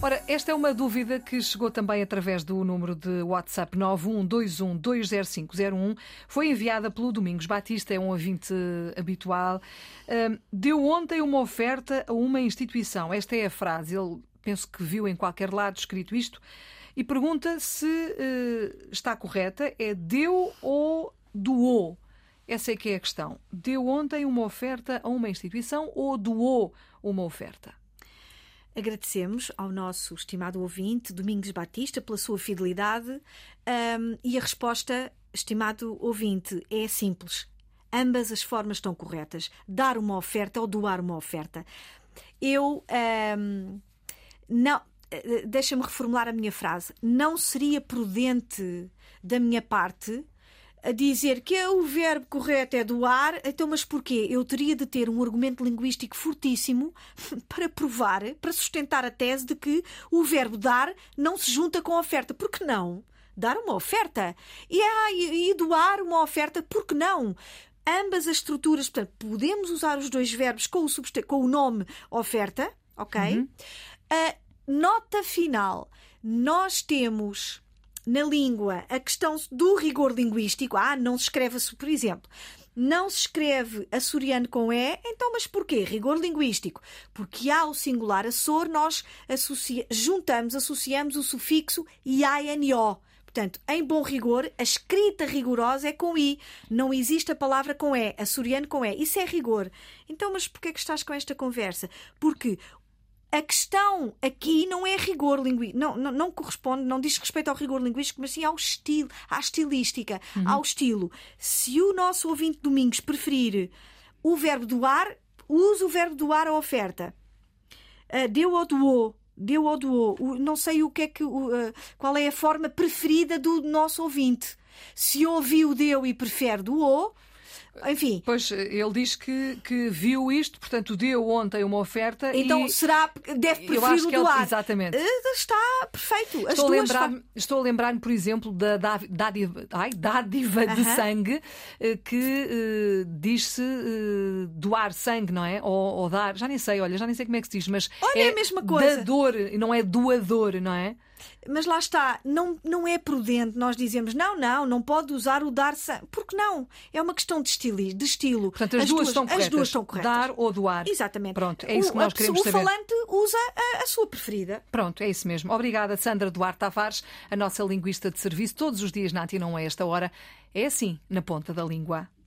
Ora, esta é uma dúvida que chegou também através do número de WhatsApp 912120501. Foi enviada pelo Domingos Batista, é um ouvinte habitual. Deu ontem uma oferta a uma instituição. Esta é a frase. Ele penso que viu em qualquer lado escrito isto e pergunta se uh, está correta. É deu ou doou? Essa é que é a questão. Deu ontem uma oferta a uma instituição ou doou uma oferta? Agradecemos ao nosso estimado ouvinte, Domingos Batista, pela sua fidelidade um, e a resposta, estimado ouvinte, é simples. Ambas as formas estão corretas. Dar uma oferta ou doar uma oferta. Eu um, não. Eh, deixa-me reformular a minha frase. Não seria prudente da minha parte a dizer que o verbo correto é doar, então, mas porquê? Eu teria de ter um argumento linguístico fortíssimo para provar, para sustentar a tese de que o verbo dar não se junta com a oferta. Por que não? Dar uma oferta. E, ah, e, doar uma oferta, por que não? Ambas as estruturas, portanto, podemos usar os dois verbos com o, com o nome oferta, ok? Uhum. A nota final. Nós temos na língua a questão do rigor linguístico. Ah, não se escreve, por exemplo, não se escreve açoriano com E, então, mas porquê? Rigor linguístico. Porque ao singular Açor nós associa, juntamos, associamos o sufixo IANO. Portanto, em bom rigor, a escrita rigorosa é com I. Não existe a palavra com E, açoriano com E. Isso é rigor. Então, mas porquê é que estás com esta conversa? Porque a questão aqui não é rigor linguístico, não, não, não, corresponde, não diz respeito ao rigor linguístico, mas sim ao estilo, à estilística, uhum. ao estilo. Se o nosso ouvinte Domingos preferir o verbo doar, use o verbo doar a oferta. Uh, deu ou doou, deu ou doou. não sei o que é que, uh, qual é a forma preferida do nosso ouvinte. Se ouviu, deu e prefere doou, enfim. Pois ele diz que, que viu isto, portanto deu ontem uma oferta. Então e... será deve preferir eu acho que doar. exatamente. Eh, está perfeito. As estou, a lembrar, estou a lembrar-me, por exemplo, da dádiva, ai, dádiva uh -huh. de sangue eh, que uh, diz-se uh, doar sangue, não é? Ou, ou, dar, já nem sei, olha, já nem sei como é que se diz, mas olha, é, é a mesma coisa. Dador, não é doador, não é? Mas lá está, não, não é prudente nós dizemos não, não, não pode usar o dar sangue. Porque não? É uma questão de estilo. De estilo. Portanto, as, as duas, duas, estão corretas. As duas estão corretas. Dar ou doar. Exatamente. Pronto, é isso o, que nós queremos o saber. O falante usa a, a, sua preferida. Pronto, é isso mesmo. Obrigada, Sandra Duarte Tavares, a nossa linguista de serviço, todos os dias na 1 a esta hora. É assim, na ponta da língua.